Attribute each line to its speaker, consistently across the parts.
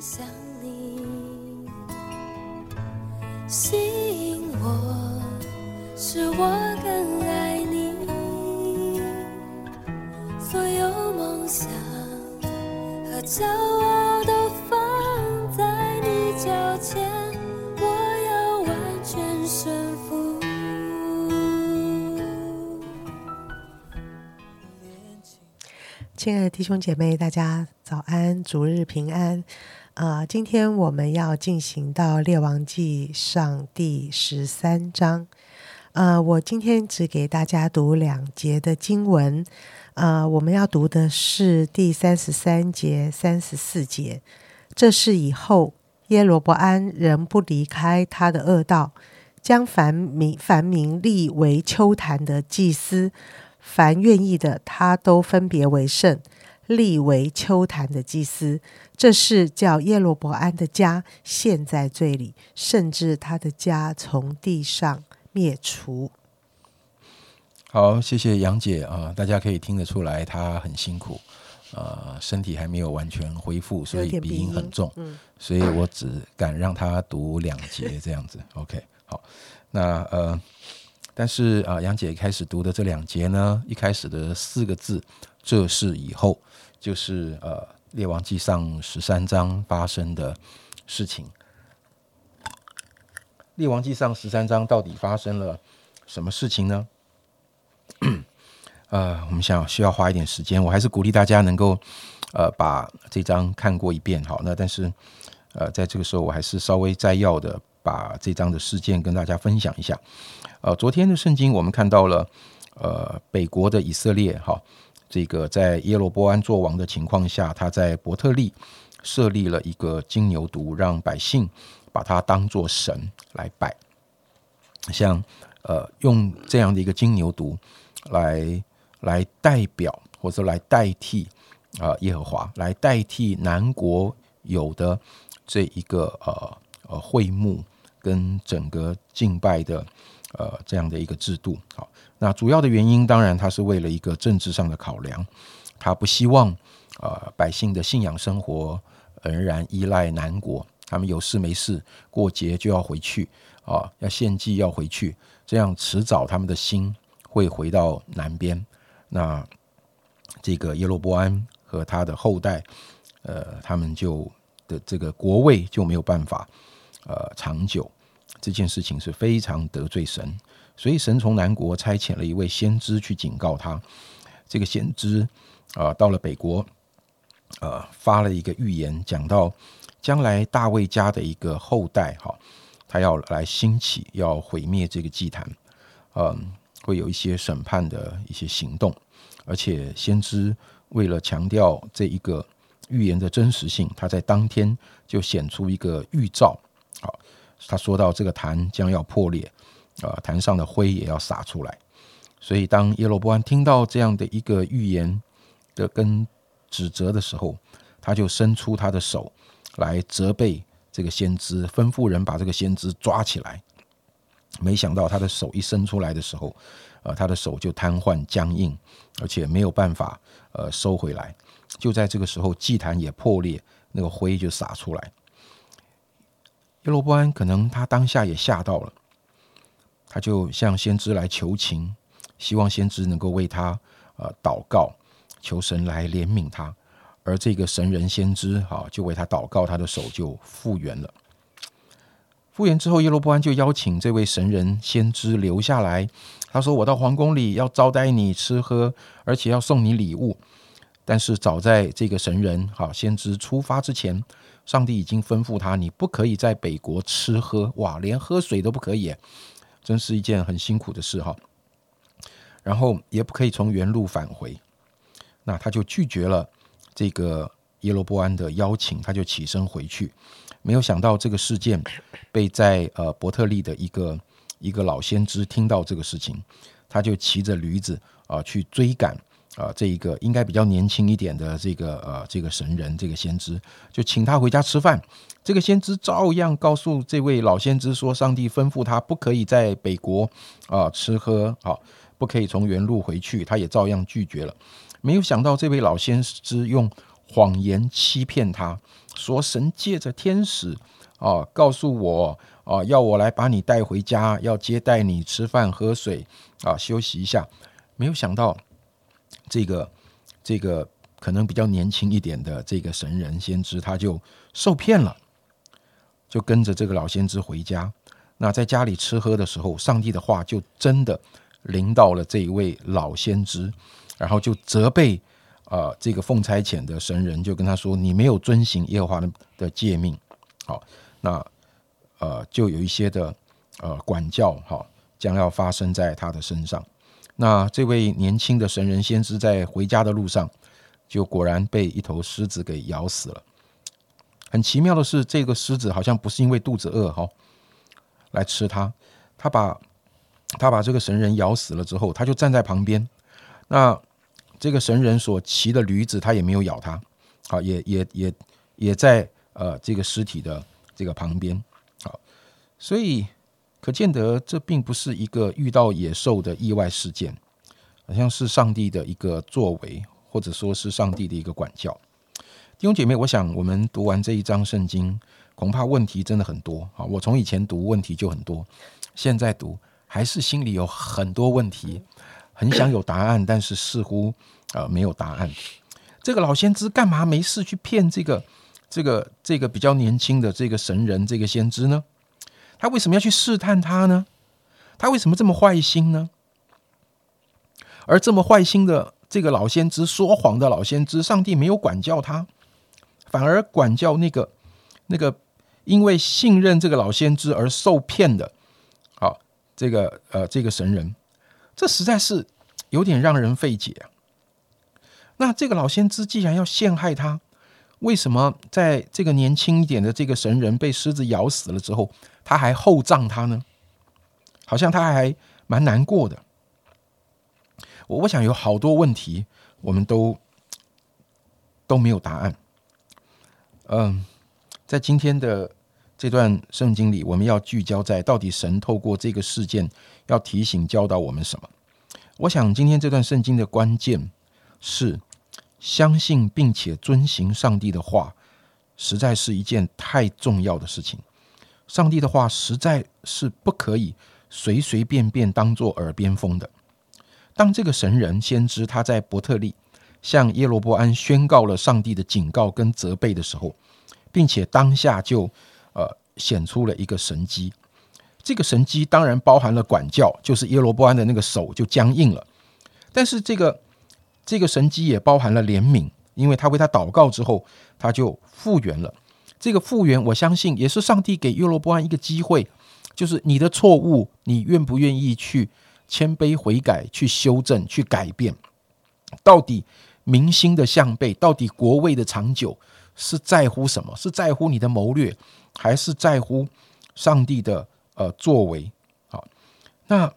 Speaker 1: 想你，吸引我，使我更爱你。所有梦想和骄傲都放在你脚前，我要完全顺服。
Speaker 2: 亲爱的弟兄姐妹，大家早安，主日平安。啊、今天我们要进行到《列王记上》第十三章。呃，我今天只给大家读两节的经文。呃，我们要读的是第三十三节、三十四节。这是以后耶罗伯安仍不离开他的恶道，将凡民凡民立为秋坛的祭司，凡愿意的，他都分别为圣，立为秋坛的祭司。这是叫耶罗伯安的家陷在罪里，甚至他的家从地上灭除。
Speaker 3: 好，谢谢杨姐啊、大家可以听得出来，她很辛苦，呃，身体还没有完全恢复，所以鼻音很重，
Speaker 2: 嗯
Speaker 3: 所以我只敢让她读两节这样子。OK，好，那呃，但是啊、杨姐开始读的这两节呢，一开始的四个字“这是以后”，就是呃《列王记上》十三章发生的事情。《列王记上》十三章到底发生了什么事情呢？呃，我们想需要花一点时间，我还是鼓励大家能够呃把这章看过一遍。好，那但是呃在这个时候，我还是稍微摘要的把这章的事件跟大家分享一下。呃，昨天的圣经我们看到了呃北国的以色列哈，这个在耶罗波安做王的情况下，他在伯特利设立了一个金牛犊，让百姓把它当作神来拜，像呃用这样的一个金牛犊来来代表或者来代替啊、耶和华，来代替南国有的这一个呃呃会幕跟整个敬拜的呃这样的一个制度。好，那主要的原因当然他是为了一个政治上的考量，他不希望呃百姓的信仰生活仍然依赖南国，他们有事没事过节就要回去啊，要献祭要回去，这样迟早他们的心会回到南边。那这个耶罗波安和他的后代，呃，他们就的这个国位就没有办法呃长久。这件事情是非常得罪神，所以神从南国差遣了一位先知去警告他。这个先知啊、到了北国，呃，发了一个预言，讲到将来大卫家的一个后代哈，他要来兴起，要毁灭这个祭坛，嗯，会有一些审判的一些行动，而且先知为了强调这一个预言的真实性，他在当天就显出一个预兆，好，他说到这个坛将要破裂，啊、坛上的灰也要洒出来，所以当耶罗波安听到这样的一个预言的跟指责的时候，他就伸出他的手来责备这个先知，吩咐人把这个先知抓起来。没想到他的手一伸出来的时候，呃，他的手就瘫痪僵硬，而且没有办法呃收回来。就在这个时候，祭坛也破裂，那个灰就洒出来。耶罗波安可能他当下也吓到了，他就向先知来求情，希望先知能够为他呃祷告，求神来怜悯他。而这个神人先知哈、就为他祷告，他的手就复原了。复原之后，耶罗波安就邀请这位神人先知留下来。他说：“我到皇宫里要招待你吃喝，而且要送你礼物。”但是早在这个神人哈先知出发之前，上帝已经吩咐他：你不可以在北国吃喝，哇，连喝水都不可以，真是一件很辛苦的事哈。然后也不可以从原路返回，那他就拒绝了这个耶罗波安的邀请，他就起身回去。没有想到这个事件被在呃伯特利的一个一个老先知听到这个事情，他就骑着驴子啊、去追赶啊、这一个应该比较年轻一点的这个呃这个神人这个先知，就请他回家吃饭。这个先知照样告诉这位老先知说，上帝吩咐他不可以在北国啊、吃喝，好、不可以从原路回去，他也照样拒绝了。没有想到这位老先知用谎言欺骗他，说神借着天使啊告诉我啊，要我来把你带回家，要接待你吃饭喝水啊，休息一下。没有想到这个这个可能比较年轻一点的这个神人先知，他就受骗了，就跟着这个老先知回家。那在家里吃喝的时候，上帝的话就真的临到了这一位老先知，然后就责备。啊，这个奉差遣的神人就跟他说：“你没有遵行耶和华的的诫命。”好，那呃，就有一些的呃管教，哈，将要发生在他的身上。那这位年轻的神人先知在回家的路上，就果然被一头狮子给咬死了。很奇妙的是，这个狮子好像不是因为肚子饿哈来吃它，他把他把这个神人咬死了之后，他就站在旁边，那。这个神人所骑的驴子，他也没有咬他，好，也也也也在呃这个尸体的这个旁边，好，所以可见得这并不是一个遇到野兽的意外事件，好像是上帝的一个作为，或者说是上帝的一个管教。弟兄姐妹，我想我们读完这一章圣经，恐怕问题真的很多啊！我从以前读问题就很多，现在读还是心里有很多问题。很想有答案，但是似乎呃没有答案。这个老先知干嘛没事去骗这个这个这个比较年轻的这个神人这个先知呢？他为什么要去试探他呢？他为什么这么坏心呢？而这么坏心的这个老先知说谎的老先知，上帝没有管教他，反而管教那个那个因为信任这个老先知而受骗的，好这个呃这个神人。这实在是有点让人费解啊！那这个老先知既然要陷害他，为什么在这个年轻一点的这个神人被狮子咬死了之后，他还厚葬他呢？好像他还蛮难过的。我我想有好多问题，我们都都没有答案。嗯，在今天的。这段圣经里，我们要聚焦在到底神透过这个事件要提醒教导我们什么？我想今天这段圣经的关键是相信并且遵行上帝的话，实在是一件太重要的事情。上帝的话实在是不可以随随便便当做耳边风的。当这个神人先知他在伯特利向耶罗波安宣告了上帝的警告跟责备的时候，并且当下就。呃，显出了一个神机，这个神机当然包含了管教，就是耶罗波安的那个手就僵硬了。但是这个这个神机也包含了怜悯，因为他为他祷告之后，他就复原了。这个复原，我相信也是上帝给耶罗波安一个机会，就是你的错误，你愿不愿意去谦卑悔改，去修正，去改变？到底民心的向背，到底国位的长久，是在乎什么？是在乎你的谋略？还是在乎上帝的呃作为，好，那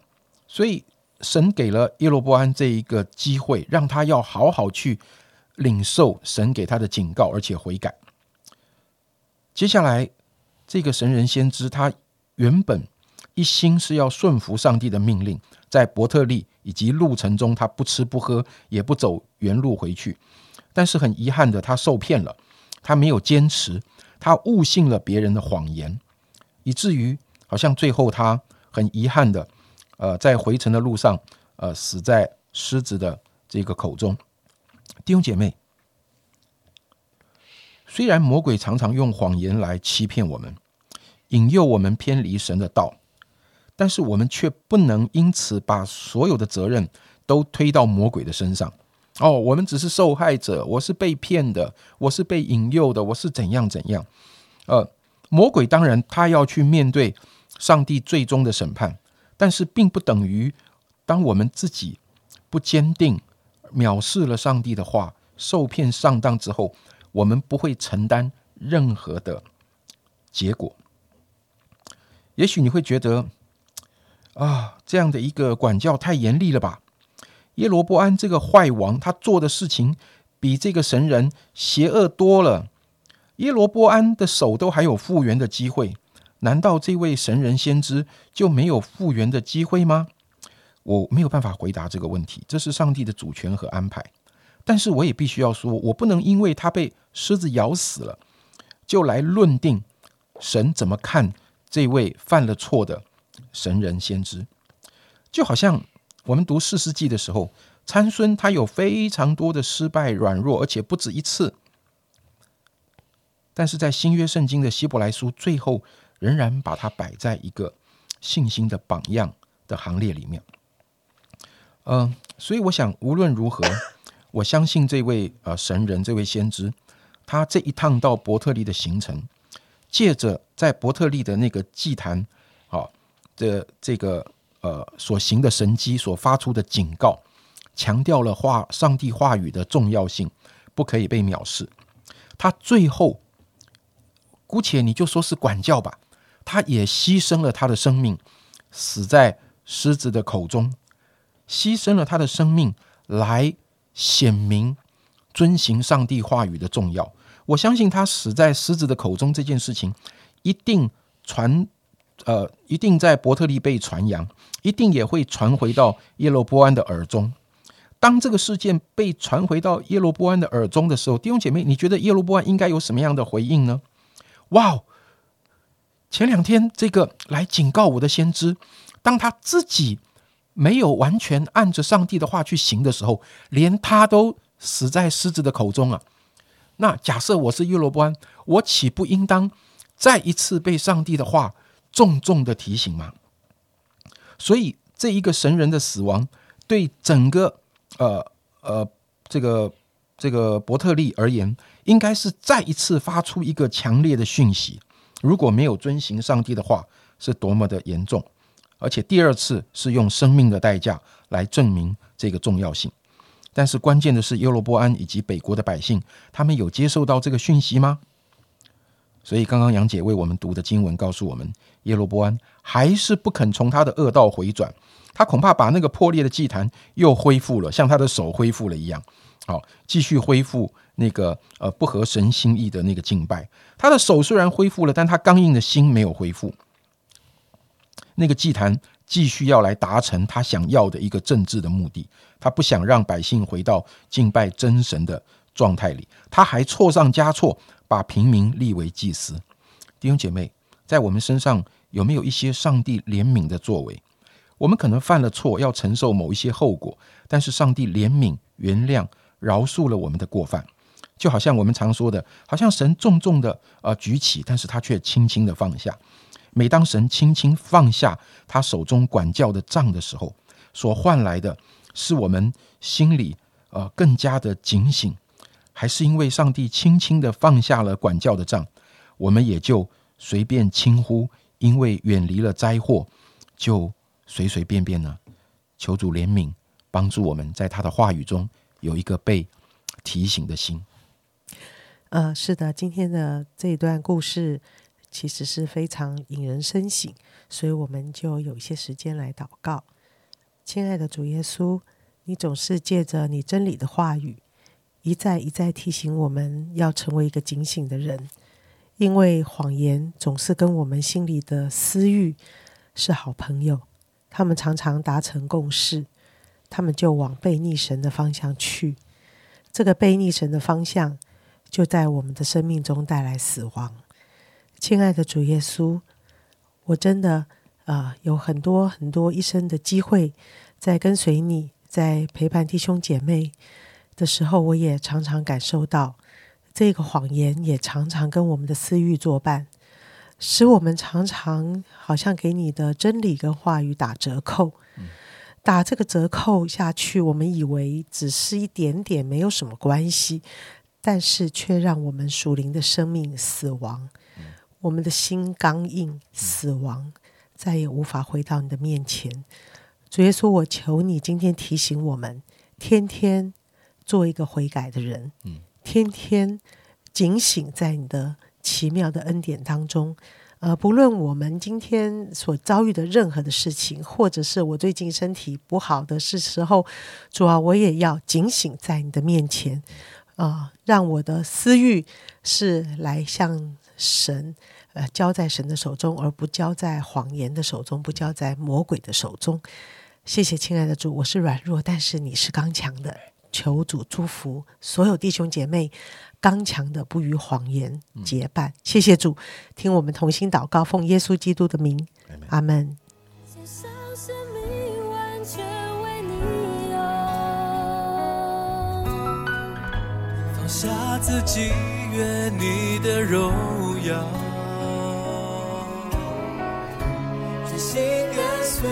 Speaker 3: 所以神给了耶罗波安这一个机会，让他要好好去领受神给他的警告，而且悔改。接下来，这个神人先知他原本一心是要顺服上帝的命令，在伯特利以及路程中，他不吃不喝，也不走原路回去。但是很遗憾的，他受骗了，他没有坚持。他误信了别人的谎言，以至于好像最后他很遗憾的，呃，在回程的路上，呃，死在狮子的这个口中。弟兄姐妹，虽然魔鬼常常用谎言来欺骗我们，引诱我们偏离神的道，但是我们却不能因此把所有的责任都推到魔鬼的身上。哦，我们只是受害者，我是被骗的，我是被引诱的，我是怎样怎样？呃，魔鬼当然他要去面对上帝最终的审判，但是并不等于当我们自己不坚定、藐视了上帝的话、受骗上当之后，我们不会承担任何的结果。也许你会觉得啊，这样的一个管教太严厉了吧？耶罗波安这个坏王，他做的事情比这个神人邪恶多了。耶罗波安的手都还有复原的机会，难道这位神人先知就没有复原的机会吗？我没有办法回答这个问题，这是上帝的主权和安排。但是我也必须要说，我不能因为他被狮子咬死了，就来论定神怎么看这位犯了错的神人先知。就好像我们读四世纪的时候，参孙他有非常多的失败、软弱，而且不止一次。但是在新约圣经的希伯来书最后，仍然把它摆在一个信心的榜样的行列里面。嗯，所以我想，无论如何，我相信这位呃神人，这位先知，他这一趟到伯特利的行程，借着在伯特利的那个祭坛，好的这个呃所行的神迹，所发出的警告，强调了话上帝话语的重要性，不可以被藐视。他最后。姑且你就说是管教吧，他也牺牲了他的生命，死在狮子的口中，牺牲了他的生命来显明遵行上帝话语的重要。我相信他死在狮子的口中这件事情，一定传，呃，一定在伯特利被传扬，一定也会传回到耶罗波安的耳中。当这个事件被传回到耶罗波安的耳中的时候，弟兄姐妹，你觉得耶罗波安应该有什么样的回应呢？哇！前两天这个来警告我的先知，当他自己没有完全按着上帝的话去行的时候，连他都死在狮子的口中啊！那假设我是约罗波安，我岂不应当再一次被上帝的话重重的提醒吗？所以，这一个神人的死亡，对整个呃呃这个这个伯特利而言。应该是再一次发出一个强烈的讯息，如果没有遵行上帝的话，是多么的严重，而且第二次是用生命的代价来证明这个重要性。但是关键的是，耶罗波安以及北国的百姓，他们有接受到这个讯息吗？所以刚刚杨姐为我们读的经文告诉我们，耶罗波安还是不肯从他的恶道回转，他恐怕把那个破裂的祭坛又恢复了，像他的手恢复了一样，好，继续恢复。那个呃不合神心意的那个敬拜，他的手虽然恢复了，但他刚硬的心没有恢复。那个祭坛继续要来达成他想要的一个政治的目的，他不想让百姓回到敬拜真神的状态里，他还错上加错，把平民立为祭司。弟兄姐妹，在我们身上有没有一些上帝怜悯的作为？我们可能犯了错，要承受某一些后果，但是上帝怜悯、原谅、饶恕了我们的过犯。就好像我们常说的，好像神重重的呃举起，但是他却轻轻的放下。每当神轻轻放下他手中管教的杖的时候，所换来的是我们心里呃更加的警醒。还是因为上帝轻轻的放下了管教的杖，我们也就随便轻呼，因为远离了灾祸，就随随便便呢？求主怜悯，帮助我们在他的话语中有一个被提醒的心。
Speaker 2: 呃，是的，今天的这一段故事其实是非常引人深省，所以我们就有一些时间来祷告。亲爱的主耶稣，你总是借着你真理的话语，一再一再提醒我们要成为一个警醒的人，因为谎言总是跟我们心里的私欲是好朋友，他们常常达成共识，他们就往背逆神的方向去。这个背逆神的方向。就在我们的生命中带来死亡，亲爱的主耶稣，我真的啊有很多很多一生的机会在跟随你，在陪伴弟兄姐妹的时候，我也常常感受到这个谎言也常常跟我们的私欲作伴，使我们常常好像给你的真理跟话语打折扣，打这个折扣下去，我们以为只是一点点，没有什么关系。但是却让我们属灵的生命死亡，我们的心刚硬，死亡，再也无法回到你的面前。主耶稣，我求你今天提醒我们，天天做一个悔改的人，天天警醒在你的奇妙的恩典当中。呃，不论我们今天所遭遇的任何的事情，或者是我最近身体不好的是时候，主啊，我也要警醒在你的面前。啊，让我的私欲是来向神，呃，交在神的手中，而不交在谎言的手中，不交在魔鬼的手中。谢谢，亲爱的主，我是软弱，但是你是刚强的。求主祝福所有弟兄姐妹，刚强的不与谎言结伴。谢谢主，听我们同心祷告，奉耶稣基督的名，阿门。
Speaker 4: 放下自己，愿你的荣耀，
Speaker 1: 真心跟随